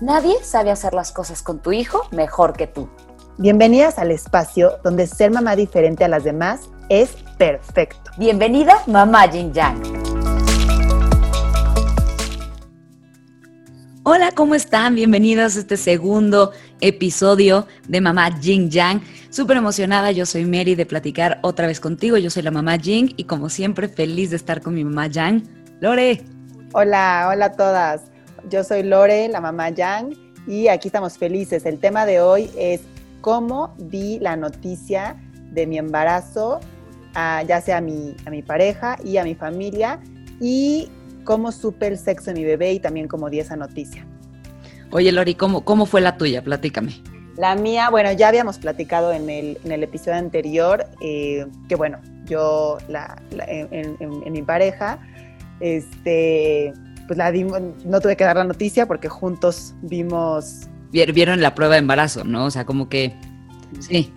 Nadie sabe hacer las cosas con tu hijo mejor que tú. Bienvenidas al espacio donde ser mamá diferente a las demás es perfecto. Bienvenida, mamá Jin Yang. Hola, ¿cómo están? Bienvenidos a este segundo episodio de Mamá Jing Yang. Súper emocionada, yo soy Mary de platicar otra vez contigo. Yo soy la mamá Jing y como siempre feliz de estar con mi mamá Yang. Lore, Hola, hola a todas. Yo soy Lore, la mamá Yang, y aquí estamos felices. El tema de hoy es cómo di la noticia de mi embarazo, a, ya sea a mi, a mi pareja y a mi familia, y cómo supe el sexo de mi bebé y también cómo di esa noticia. oye Lori, ¿cómo, cómo fue la tuya? Platícame. La mía, bueno, ya habíamos platicado en el, en el episodio anterior eh, que, bueno, yo la, la- en, en- en mi pareja, este, pues la dimos, no tuve que dar la noticia porque juntos vimos, Vier- Vieron la prueba de embarazo, ¿no? O sea, como que... Sí,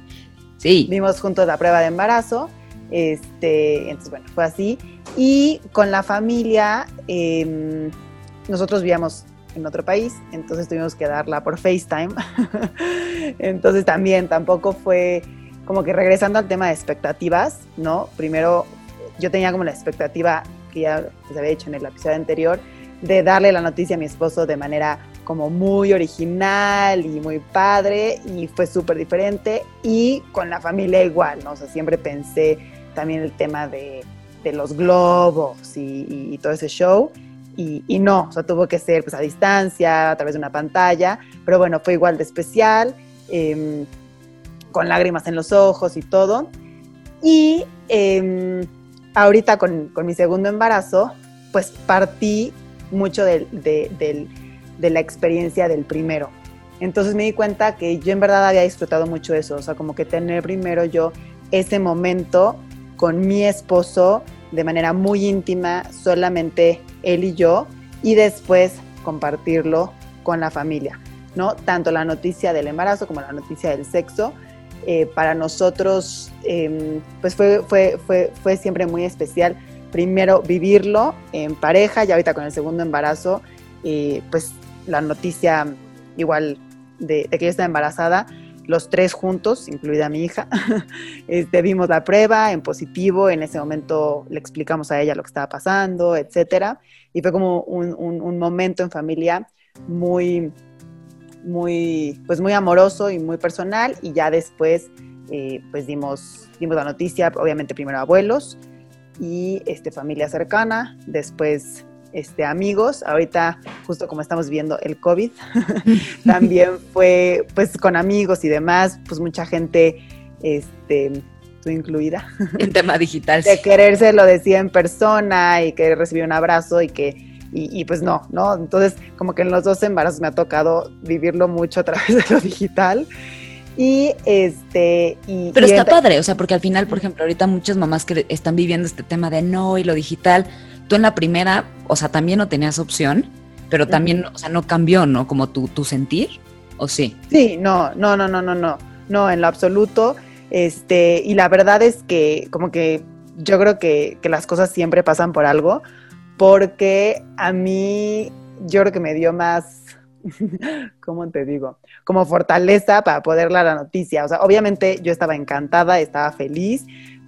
sí. vimos juntos la prueba de embarazo. Este, entonces, bueno, fue así. Y con la familia, eh, nosotros vivíamos en otro país, entonces tuvimos que darla por FaceTime. entonces también tampoco fue como que regresando al tema de expectativas, ¿no? Primero yo tenía como la expectativa que ya se había hecho en el episodio anterior de darle la noticia a mi esposo de manera como muy original y muy padre y fue súper diferente y con la familia igual, ¿no? O siempre pensé también el tema de, de los globos y, y- todo ese show y, y no, o sea, tuvo que ser pues a distancia, a través de una pantalla, pero bueno, fue igual de especial, em, con lágrimas en los ojos y todo. Y em, ahorita con, con mi segundo embarazo, pues partí mucho de, de la experiencia del primero. Entonces me di cuenta que yo en verdad había disfrutado mucho eso, o sea, como que tener primero yo ese momento con mi esposo de manera muy íntima, solamente él y yo, y después compartirlo con la familia, ¿no? Tanto la noticia del embarazo como la noticia del sexo, eh, para nosotros, eh, pues fue, fue, fue, fue siempre muy especial. Primero vivirlo en pareja y ahorita con el segundo embarazo, eh, pues la noticia igual de, de que yo estaba embarazada, los tres juntos, incluida mi hija, este, vimos la prueba en positivo, en ese momento le explicamos a ella lo que estaba pasando, etcétera, y fue como un, un- un momento en familia muy, muy, pues muy amoroso y muy personal, y ya después, eh, pues dimos, dimos la noticia, obviamente primero a abuelos, y este, familia cercana, después este, amigos, ahorita justo como estamos viendo el COVID, también fue pues con amigos y demás, pues mucha gente, este, tú incluida, En tema digital. de quererse lo decía en persona y que recibir un abrazo y que, y, y, pues no, ¿no? Entonces como que en los dos embarazos me ha tocado vivirlo mucho a través de lo digital. Y este, y, Pero y está padre, o sea, porque al final, por ejemplo, ahorita muchas mamás que están viviendo este tema de no y lo digital, tú en la primera, o sea, también no tenías opción, pero también, o sea, no cambió, ¿no? Como tu, tu sentir, ¿o sí? Sí, no, no, no, no, no, no, no, en lo absoluto. Este, y la verdad es que como que yo creo que, que las cosas siempre pasan por algo, porque a mí yo creo que me dio más, ¿cómo te digo? Como fortaleza para poder dar la noticia. O sea, obviamente yo estaba encantada, estaba feliz,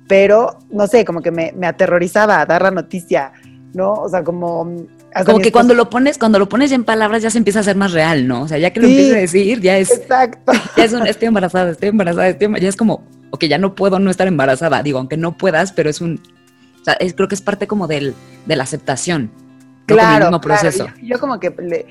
pero no sé, como que me, me aterrorizaba dar la noticia, ¿no? O sea, como... hasta Como que cuando lo pones, cuando lo pones en palabras ya se empieza a hacer más real, ¿no? O sea, ya que lo Sí. empiezas a decir, ya es, Exacto. ya es un, estoy embarazada, estoy embarazada, estoy embarazada, ya es como, ok, ya no puedo no estar embarazada, digo, aunque no puedas, pero es un, o sea, es- creo que es parte como del, de la aceptación, ¿no? Como el Claro, mismo claro. proceso. Yo, yo como que le-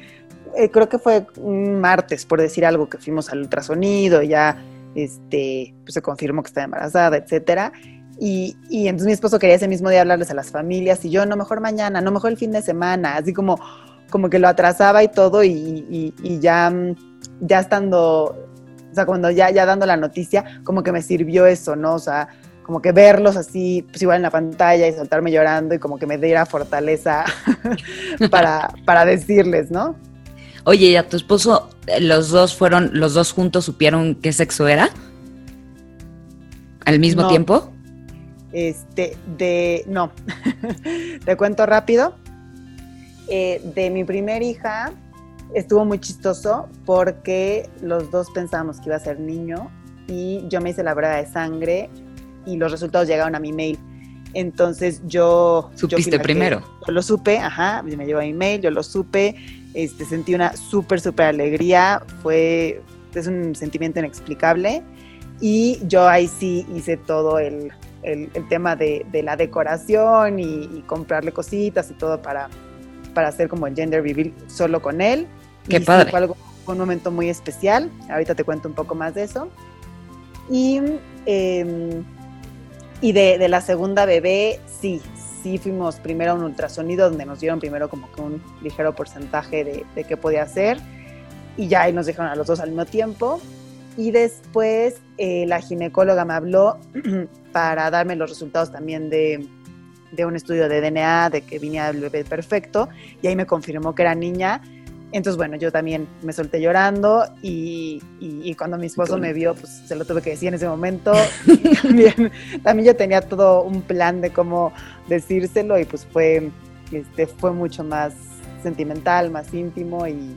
eh, creo que fue un martes, por decir algo, que fuimos al ultrasonido, ya este, pues se confirmó que estaba embarazada, etcétera. Y, y entonces mi esposo quería ese mismo día hablarles a las familias y yo, no, mejor mañana, no, mejor el fin de semana, así como, como que lo atrasaba y todo y, y- ya, mm, ya estando o sea, cuando ya, ya dando la noticia, como que me sirvió eso, ¿no? O sea, como que verlos así, pues igual en la pantalla y soltarme llorando y como que me diera fortaleza para, para decirles, ¿no? Oye, ¿y a tu esposo, eh, los dos fueron, los dos juntos supieron qué sexo era? ¿Al mismo tiempo? Este, de, no, te cuento rápido. Eh, de mi primer hija estuvo muy chistoso porque los dos pensábamos que iba a ser niño y yo me hice la prueba de sangre y los resultados llegaron a mi mail. Entonces yo... ¿Supiste primero? Yo lo supe, ajá, me llegó a mi mail, yo lo supe, este, sentí una súper, súper alegría, fue, es un sentimiento inexplicable y yo ahí sí hice todo el, el, tema de, de, la decoración y, comprarle cositas y todo para, para hacer como el gender reveal solo con él. Qué padre. fue, algo, un momento muy especial, ahorita te cuento un poco más de eso. Y... Eh, y de, de, la segunda bebé, sí, sí fuimos primero a un ultrasonido donde nos dieron primero como que un ligero porcentaje de, de qué podía hacer. Y ya ahí nos dejaron a los dos al mismo tiempo. Y después eh, la ginecóloga me habló para darme los resultados también de, de un estudio de DNA, de que vine el bebé perfecto, y ahí me confirmó que era niña entonces, bueno, yo también me solté llorando y, y, cuando mi esposo me vio, pues se lo tuve que decir en ese momento. también, también yo tenía todo un plan de cómo decírselo y pues fue, este, fue mucho más sentimental, más íntimo y,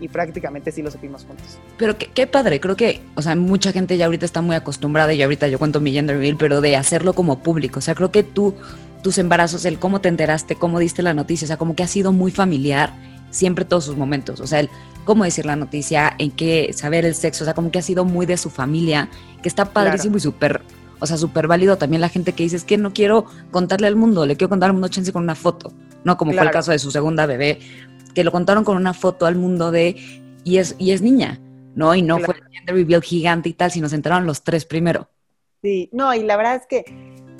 y, prácticamente sí lo supimos juntos. Pero qué, qué, padre, creo que, o sea, mucha gente ya ahorita está muy acostumbrada y ahorita yo cuento mi gender reveal, pero de hacerlo como público, o sea, creo que tú, tus embarazos, el cómo te enteraste, cómo diste la noticia, o sea, como que ha sido muy familiar siempre todos sus momentos. O sea, el cómo decir la noticia, en qué saber el sexo, o sea, como que ha sido muy de su familia, que está padrísimo y súper, o sea, súper válido también la gente que dice, es que no quiero contarle al mundo, le quiero contar al mundo chance con una foto, ¿no? Como fue el caso de su segunda bebé, que lo contaron con una foto al mundo de, y es, y es niña, ¿no? Y no fue el gender reveal gigante y tal, sino se enteraron los tres primero. Sí, no, y la verdad es que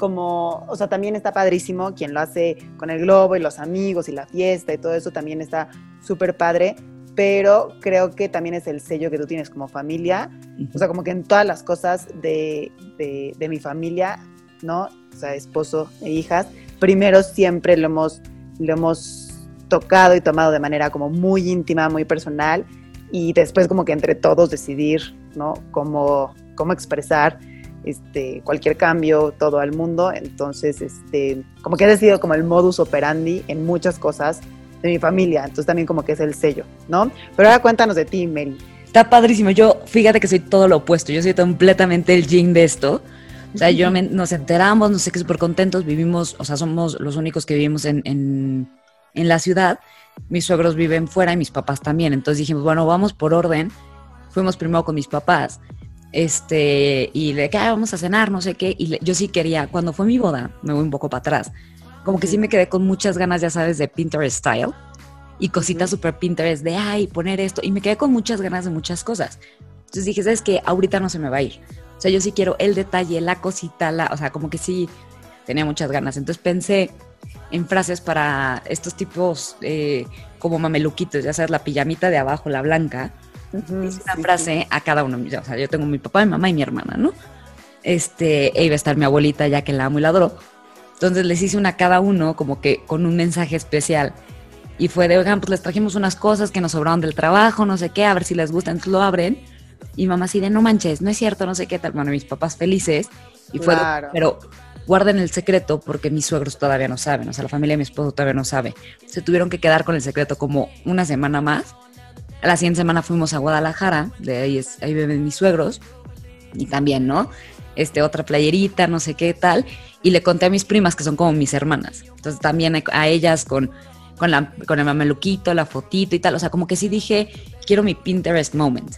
como, o sea, también está padrísimo quien lo hace con el globo y los amigos y la fiesta y todo eso también está súper padre, pero creo que también es el sello que tú tienes como familia, o sea, como que en todas las cosas de, de, mi familia, ¿no? O sea, esposo e hijas, primero siempre lo hemos, lo hemos tocado y tomado de manera como muy íntima, muy personal, y después como que entre todos decidir, ¿no? Cómo, cómo expresar este, cualquier cambio, todo al mundo. Entonces, este, como que ha sido como el modus operandi en muchas cosas de mi familia. Entonces también como que es el sello, ¿no? Pero ahora cuéntanos de ti, Mary. Está padrísimo. Yo, fíjate que soy todo lo opuesto. Yo soy completamente el yin de esto. O sea, yo nos enteramos, no sé qué, súper contentos. Vivimos, o sea, somos los únicos que vivimos en, en, en la ciudad. Mis suegros viven fuera y mis papás también. Entonces dijimos, bueno, vamos por orden. Fuimos primero con mis papás este, y le que vamos a cenar, no sé qué, y yo sí quería, cuando fue mi boda, me voy un poco para atrás, como que sí me quedé con muchas ganas, ya sabes, de Pinterest style, y cositas super Pinterest de, ay, poner esto, y me quedé con muchas ganas de muchas cosas. Entonces dije, ¿sabes qué? Ahorita no se me va a ir. O sea, yo sí quiero el detalle, la cosita, la, o sea, como que sí tenía muchas ganas. Entonces pensé en frases para estos tipos eh, como mameluquitos, ya sabes, la pijamita de abajo, la blanca, una frase a cada uno. O sea, yo tengo mi papá, mi mamá y mi hermana, ¿no? Este, e iba a estar mi abuelita, ya que la amo y la adoro. Entonces les hice una a cada uno, como que con un mensaje especial. Y fue de, oigan, pues les trajimos unas cosas que nos sobraron del trabajo, no sé qué, a ver si les gustan. Entonces lo abren. Y mamá así de, no manches, no es cierto, no sé qué tal. Bueno, mis papás felices. Y fue, pero guarden el secreto porque mis suegros todavía no saben, o sea, la familia de mi esposo todavía no sabe. Se tuvieron que quedar con el secreto como una semana más la siguiente semana fuimos a Guadalajara, de ahí, es, ahí viven mis suegros, y también, ¿no? Este, otra playerita, no sé qué tal, y le conté a mis primas, que son como mis hermanas. Entonces también a ellas con, con, la, con el mameluquito, la fotito y tal, o sea, como que sí dije, quiero mi Pinterest moment.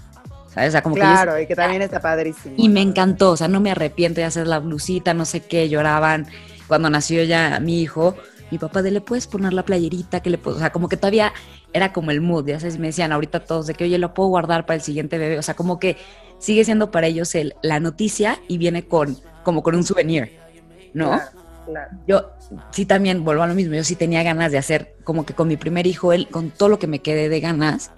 ¿sabes? O sea, como claro, y que también está padrísimo. Y me encantó, o sea, no me arrepiento de hacer la blusita, no sé qué, lloraban cuando nació ya mi hijo, mi papá de le puedes poner la playerita, que le puedo, o sea, como que todavía era como el mood, ya sabes, me decían ahorita todos de que, oye, lo puedo guardar para el siguiente bebé, o sea, como que sigue siendo para ellos el, la noticia y viene con, como con un souvenir, ¿no? Claro, Yo sí también vuelvo a lo mismo, yo sí tenía ganas de hacer como que con mi primer hijo, él, con todo lo que me quedé de ganas,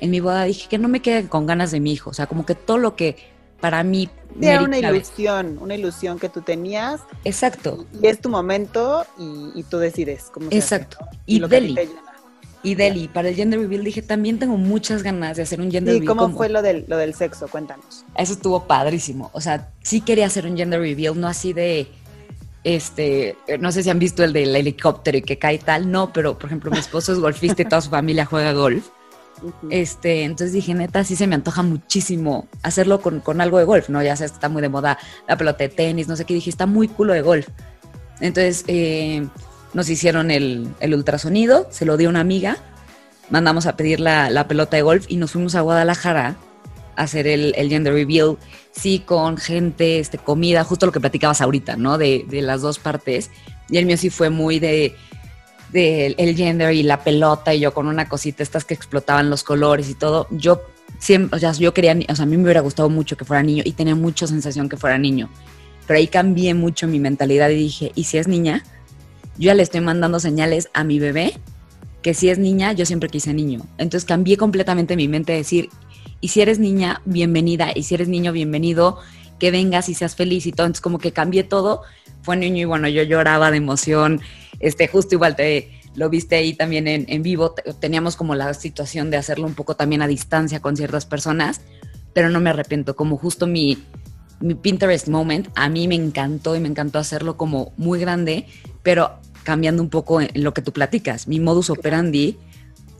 en mi boda dije que no me quede con ganas de mi hijo. O sea, como que todo lo que para mí... era una ilusión, una ilusión que tú tenías. Exacto. Y es tu momento y, tú decides cómo se Exacto. Y, Deli. Y Deli, para el gender reveal dije, también tengo muchas ganas de hacer un gender reveal. ¿Y cómo fue lo del, lo del sexo? Cuéntanos. Eso estuvo padrísimo. O sea, sí quería hacer un gender reveal, no así de este, no sé si han visto el del helicóptero y que cae tal, no, pero por ejemplo mi esposo es golfista y toda su familia juega golf. Este, entonces dije, neta, sí se me antoja muchísimo hacerlo con, algo de golf, ¿no? Ya sabes, está muy de moda la pelota de tenis, no sé qué, dije, está muy culo de golf. Entonces eh, nos hicieron el, ultrasonido, se lo dio una amiga, mandamos a pedir la, pelota de golf y nos fuimos a Guadalajara a hacer el, gender reveal, sí, con gente, este, comida, justo lo que platicabas ahorita, ¿no? De, de las dos partes. Y el mío sí fue muy de del el gender y la pelota y yo con una cosita, estas que explotaban los colores y todo, yo siempre, o sea, yo quería, o sea, a mí me hubiera gustado mucho que fuera niño y tenía mucha sensación que fuera niño. Pero ahí cambié mucho mi mentalidad y dije, ¿y si es niña? Yo ya le estoy mandando señales a mi bebé que si es niña, yo siempre quise niño. Entonces cambié completamente mi mente de decir, y si eres niña, bienvenida, y si eres niño, bienvenido, que vengas y seas feliz y todo. Entonces como que cambié todo, fue niño y bueno, yo lloraba de emoción. Este, justo igual te lo viste ahí también en, vivo, teníamos como la situación de hacerlo un poco también a distancia con ciertas personas, pero no me arrepiento, como justo mi, mi Pinterest moment, a mí me encantó y me encantó hacerlo como muy grande, pero cambiando un poco en lo que tú platicas. Mi modus operandi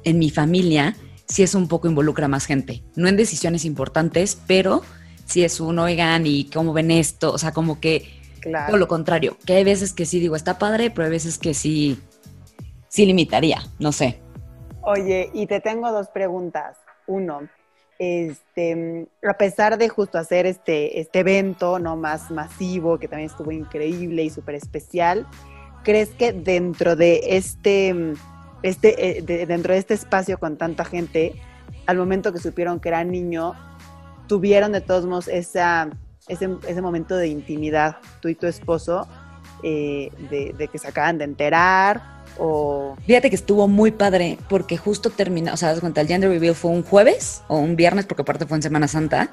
en mi familia sí es un poco involucra más gente, no en decisiones importantes, pero si es un, oigan, y cómo ven esto, o sea, como que Claro. lo contrario, que hay veces que sí digo, está padre, pero hay veces que sí, sí limitaría, no sé. Oye, y te tengo dos preguntas. Uno, este, a pesar de justo hacer este, este evento no más masivo, que también estuvo increíble y súper especial, ¿crees que dentro de este, este eh, dentro de este espacio con tanta gente, al momento que supieron que era niño, tuvieron de todos modos esa ese, momento de intimidad, tú y tu esposo, eh, de, que se acaban de enterar o... Fíjate que estuvo muy padre porque justo terminó, o sea, das cuenta, el gender reveal fue un jueves o un viernes porque aparte fue en Semana Santa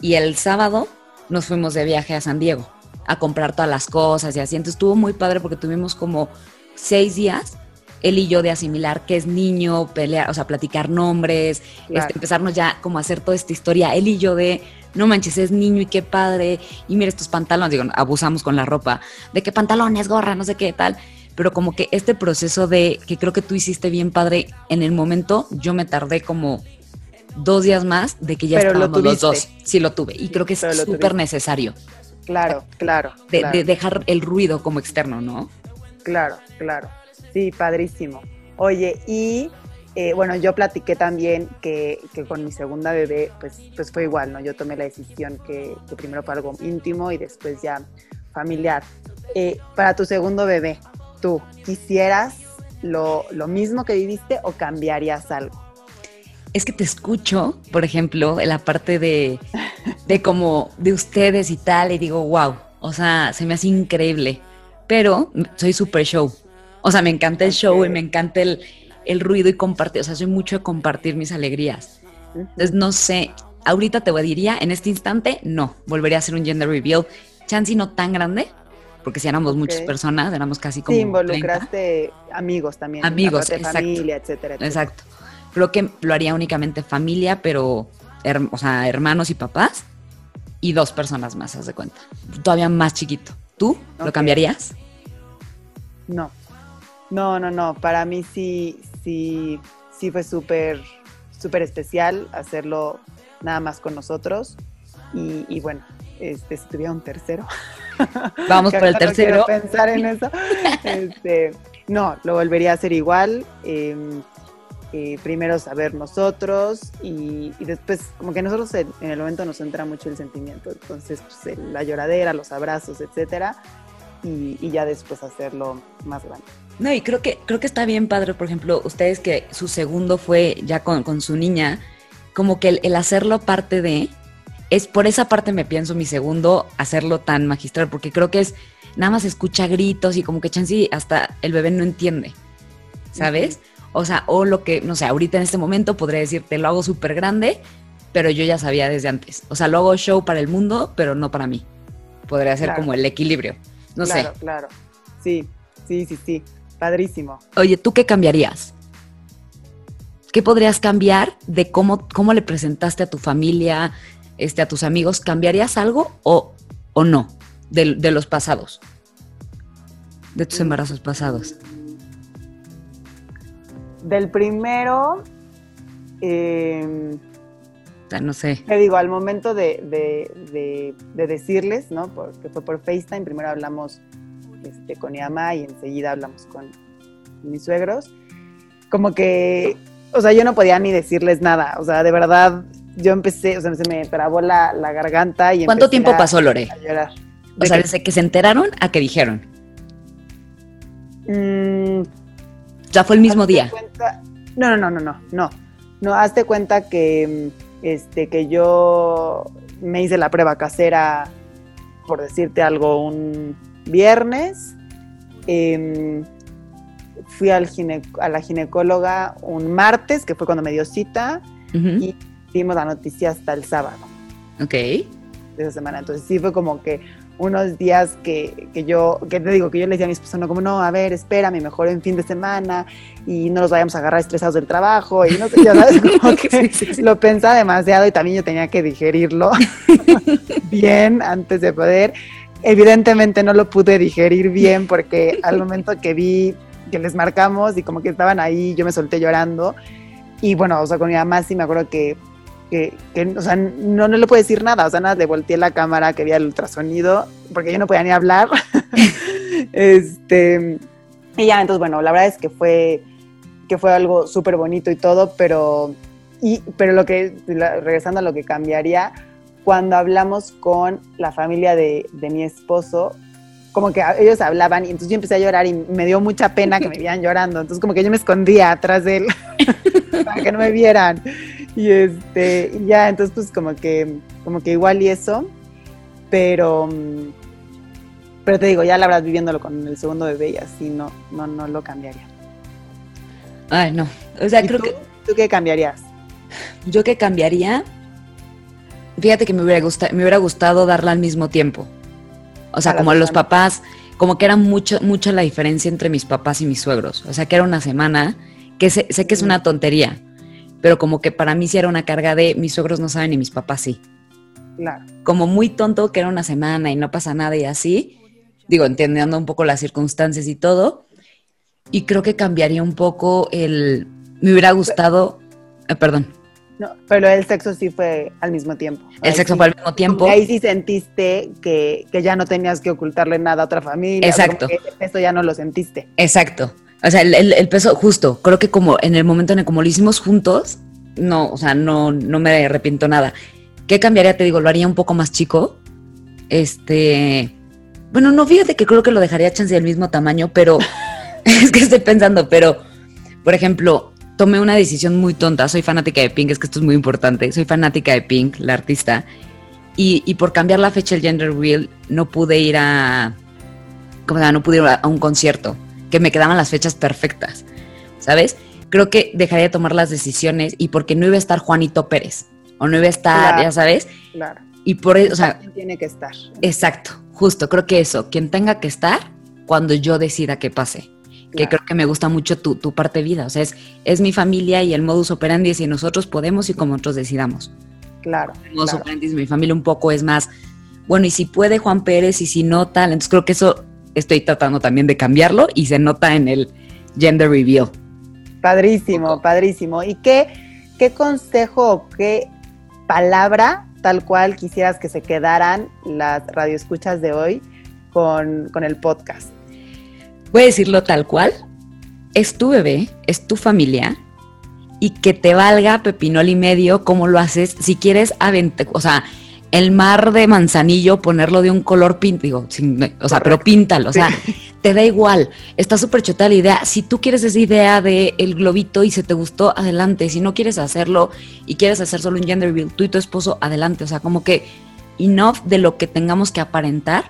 y el sábado nos fuimos de viaje a San Diego a comprar todas las cosas y así, entonces estuvo muy padre porque tuvimos como seis días él y yo de asimilar que es niño, pelear, o sea, platicar nombres, este, empezarnos ya como a hacer toda esta historia, él y yo de no manches, es niño y qué padre, y mira estos pantalones, digo, abusamos con la ropa, de qué pantalones, gorra, no sé qué tal, pero como que este proceso de, que creo que tú hiciste bien padre, en el momento yo me tardé como dos días más de que ya estábamos los dos. Sí, lo tuve, y creo que es súper necesario. Claro, claro de dejar el ruido como externo, ¿no? Claro, claro. Sí, padrísimo. Oye, y eh, bueno, yo platiqué también que, con mi segunda bebé, pues, pues fue igual, ¿no? Yo tomé la decisión que, primero fue algo íntimo y después ya familiar. Eh, para tu segundo bebé, ¿tú quisieras lo, mismo que viviste o cambiarías algo? Es que te escucho, por ejemplo, en la parte de, de como de ustedes y tal, y digo, wow, o sea, se me hace increíble, pero soy super show. O sea, me encanta el show y me encanta el, el ruido y compartir, o sea, soy mucho de compartir mis alegrías. Entonces, no sé, ahorita te diría, en este instante, no, volvería a hacer un gender reveal. Chance no tan grande, porque si éramos muchas personas, éramos casi como. Sí, involucraste amigos también. Amigos, exacto. Familia, etcétera, Exacto. Creo que lo haría únicamente familia, pero, o sea, hermanos y papás, y dos personas más, haz de cuenta. Todavía más chiquito. ¿Tú lo cambiarías? No. No, no, no. Para mí sí, sí, sí fue súper, súper especial hacerlo nada más con nosotros. Y, bueno, este, si tuviera un tercero. Vamos por el tercero. No pensar en eso. Este, no, lo volvería a hacer igual. Em, eh, primero saber nosotros y, después, como que nosotros en, el momento nos entra mucho el sentimiento. Entonces, pues, la lloradera, los abrazos, etcétera. Y, y ya después hacerlo más grande. No, y creo que, creo que está bien padre, por ejemplo, ustedes que su segundo fue ya con, su niña, como que el, hacerlo parte de, es por esa parte me pienso mi segundo hacerlo tan magistral, porque creo que es, nada más escucha gritos y como que chansi hasta el bebé no entiende, ¿sabes? O sea, o lo que, no sé, ahorita en este momento podría decirte, lo hago súper grande, pero yo ya sabía desde antes. O sea, lo hago show para el mundo, pero no para mí. Podría ser como el equilibrio. No claro, sé. Claro, Sí, sí, sí, sí. Padrísimo. Oye, ¿tú qué cambiarías? ¿Qué podrías cambiar de cómo, cómo le presentaste a tu familia, este, a tus amigos? ¿Cambiarías algo o, o no de, de los pasados? De tus embarazos pasados. Del primero, eh, no sé. Te digo, al momento de, de, de, decirles, ¿no? Porque fue por FaceTime, primero hablamos este, con mi mamá y enseguida hablamos con mis suegros. Como que, o sea, yo no podía ni decirles nada, o sea, de verdad, yo empecé, o sea, se me trabó la, la garganta y ¿Cuánto tiempo pasó, Lore? A llorar. O sea, desde que se enteraron a que dijeron. Mm, ya fue el mismo día. Cuenta, no, no, no, no, no, no. No, hazte cuenta que este, que yo me hice la prueba casera, por decirte algo, un viernes. Eh, fui al a la ginecóloga un martes, que fue cuando me dio cita, uh -huh. y dimos la noticia hasta el sábado. Ok. De esa semana. Entonces sí fue como que unos días que, que, yo, que te digo, que yo le decía a mi esposo, no, como no, a ver, espérame, mejor en fin de semana y no nos vayamos a agarrar estresados del trabajo y no sé, ya sabes, como que sí, sí, sí. lo pensaba demasiado y también yo tenía que digerirlo bien antes de poder. Evidentemente no lo pude digerir bien porque al momento que vi que les marcamos y como que estaban ahí, yo me solté llorando y bueno, o sea, con mi mamá sí me acuerdo que que, que, o sea, no, no le puedo decir nada, o sea, nada, le volteé la cámara que había el ultrasonido, porque yo no podía ni hablar. este, y ya, entonces, bueno, la verdad es que fue, que fue algo súper bonito y todo, pero, y, pero lo que, regresando a lo que cambiaría, cuando hablamos con la familia de, de mi esposo, como que ellos hablaban y entonces yo empecé a llorar y me dio mucha pena que me vieran llorando, entonces como que yo me escondía atrás de él para que no me vieran. Y este, y ya, entonces pues como que, como que igual y eso, pero, pero te digo, ya la verdad viviéndolo con el segundo bebé y así no, no, no lo cambiaría. Ay, no. O sea, creo tú, que. ¿Tú qué cambiarías? Yo qué cambiaría. Fíjate que me hubiera, gustado, me hubiera gustado darla al mismo tiempo. O sea, como los papás, como que era mucho, mucha la diferencia entre mis papás y mis suegros. O sea, que era una semana, que sé, sé que es una tontería, pero como que para mí sí era una carga de mis suegros no saben y mis papás sí. Claro. Como muy tonto que era una semana y no pasa nada y así. Digo, entendiendo un poco las circunstancias y todo. Y creo que cambiaría un poco el. Me hubiera gustado. Eh, perdón. No, pero el sexo sí fue al mismo tiempo. El ahí sexo sí, fue al mismo tiempo. Ahí sí sentiste que, que, ya no tenías que ocultarle nada a otra familia. Exacto. Eso ya no lo sentiste. Exacto. O sea, el, el, el, peso, justo, creo que como en el momento en el como lo hicimos juntos, no, o sea, no, no me arrepiento nada. ¿Qué cambiaría? Te digo, lo haría un poco más chico. Este. Bueno, no, fíjate que creo que lo dejaría chance del mismo tamaño, pero es que estoy pensando, pero, por ejemplo, tomé una decisión muy tonta. Soy fanática de Pink, es que esto es muy importante. Soy fanática de Pink, la artista. Y, y por cambiar la fecha del Gender Wheel, no pude ir a. ¿Cómo se llama? No pude ir a un concierto, que me quedaban las fechas perfectas. ¿Sabes? Creo que dejaría de tomar las decisiones y porque no iba a estar Juanito Pérez. O no iba a estar, claro, ya sabes. Claro. Y por eso, o sea. Tiene que estar. Exacto, justo. Creo que eso, quien tenga que estar cuando yo decida que pase que creo que me gusta mucho tu, tu, parte de vida. O sea, es, es mi familia y el modus operandi es si nosotros podemos y como nosotros decidamos. Claro. El modus claro. operandi es mi familia un poco es más, bueno, y si puede Juan Pérez y si no tal. Entonces creo que eso estoy tratando también de cambiarlo y se nota en el gender reveal. Padrísimo, padrísimo. ¿Y qué, qué consejo o qué palabra tal cual quisieras que se quedaran las radioescuchas de hoy con, con el podcast? voy a decirlo tal cual, es tu bebé, es tu familia, y que te valga pepinol y medio como lo haces, si quieres o sea, el mar de manzanillo, ponerlo de un color pint, digo, sin, o sea, pero píntalo, o sea, te da igual, está súper chota la idea, si tú quieres esa idea de el globito y se te gustó, adelante, si no quieres hacerlo y quieres hacer solo un gender reveal, tú y tu esposo, adelante, o sea, como que enough de lo que tengamos que aparentar,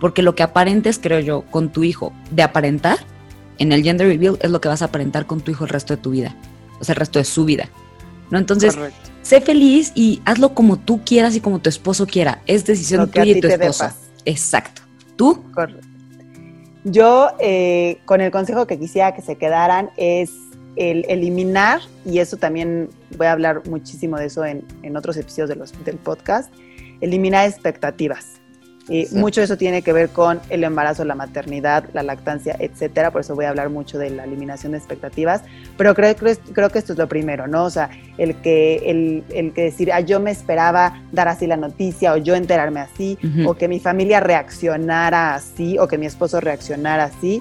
porque lo que aparentes, creo yo, con tu hijo de aparentar, en el gender reveal es lo que vas a aparentar con tu hijo el resto de tu vida, o sea, el resto de su vida. ¿No? Entonces, sé feliz y hazlo como tú quieras y como tu esposo quiera. Es decisión tuya y tu esposo. Exacto. ¿Tú? Correcto. Yo, eh, con el consejo que quisiera que se quedaran, es el eliminar, y eso también voy a hablar muchísimo de eso en, en otros episodios de los, del podcast, eliminar expectativas. Y mucho de eso tiene que ver con el embarazo, la maternidad, la lactancia, etcétera. Por eso voy a hablar mucho de la eliminación de expectativas. Pero creo, creo, creo que esto es lo primero, ¿no? O sea, el que, el, el que decir, ah, yo me esperaba dar así la noticia, o yo enterarme así, o que mi familia reaccionara así, o que mi esposo reaccionara así.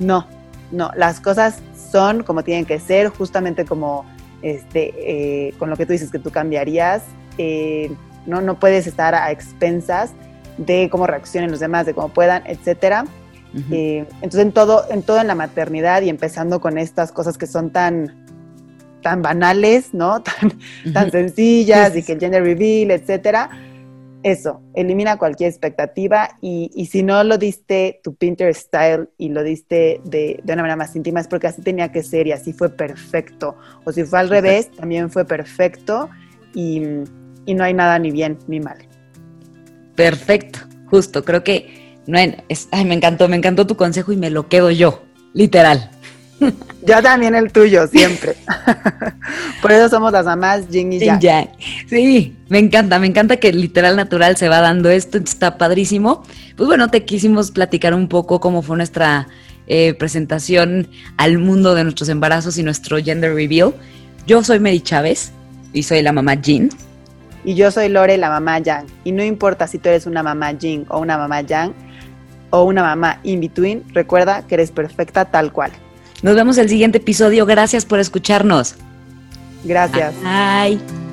No, no. Las cosas son como tienen que ser, justamente como este, eh, con lo que tú dices que tú cambiarías. Eh, no, no puedes estar a expensas de cómo reaccionen los demás, de cómo puedan, etcétera. Eh, entonces, en todo, en todo en la maternidad y empezando con estas cosas que son tan, tan banales, ¿no? Tan, tan sencillas y que el gender reveal, etcétera. Eso, elimina cualquier expectativa y, y, si no lo diste tu Pinterest style y lo diste de, de, una manera más íntima es porque así tenía que ser y así fue perfecto. O si fue al revés, también fue perfecto y, y no hay nada ni bien ni mal. Perfecto, justo, creo que no es, ay, me encantó, me encantó tu consejo y me lo quedo yo, literal. Yo también el tuyo, siempre. Por eso somos las mamás Jing y Yang. Sí, me encanta, me encanta que literal natural se va dando esto, está padrísimo. Pues bueno, te quisimos platicar un poco cómo fue nuestra eh, presentación al mundo de nuestros embarazos y nuestro gender reveal. Yo soy Mary Chávez y soy la mamá Jean. Y yo soy Lore, la mamá Yang. Y no importa si tú eres una mamá Jing o una mamá Yang o una mamá in between, recuerda que eres perfecta tal cual. Nos vemos el siguiente episodio. Gracias por escucharnos. Gracias. Bye.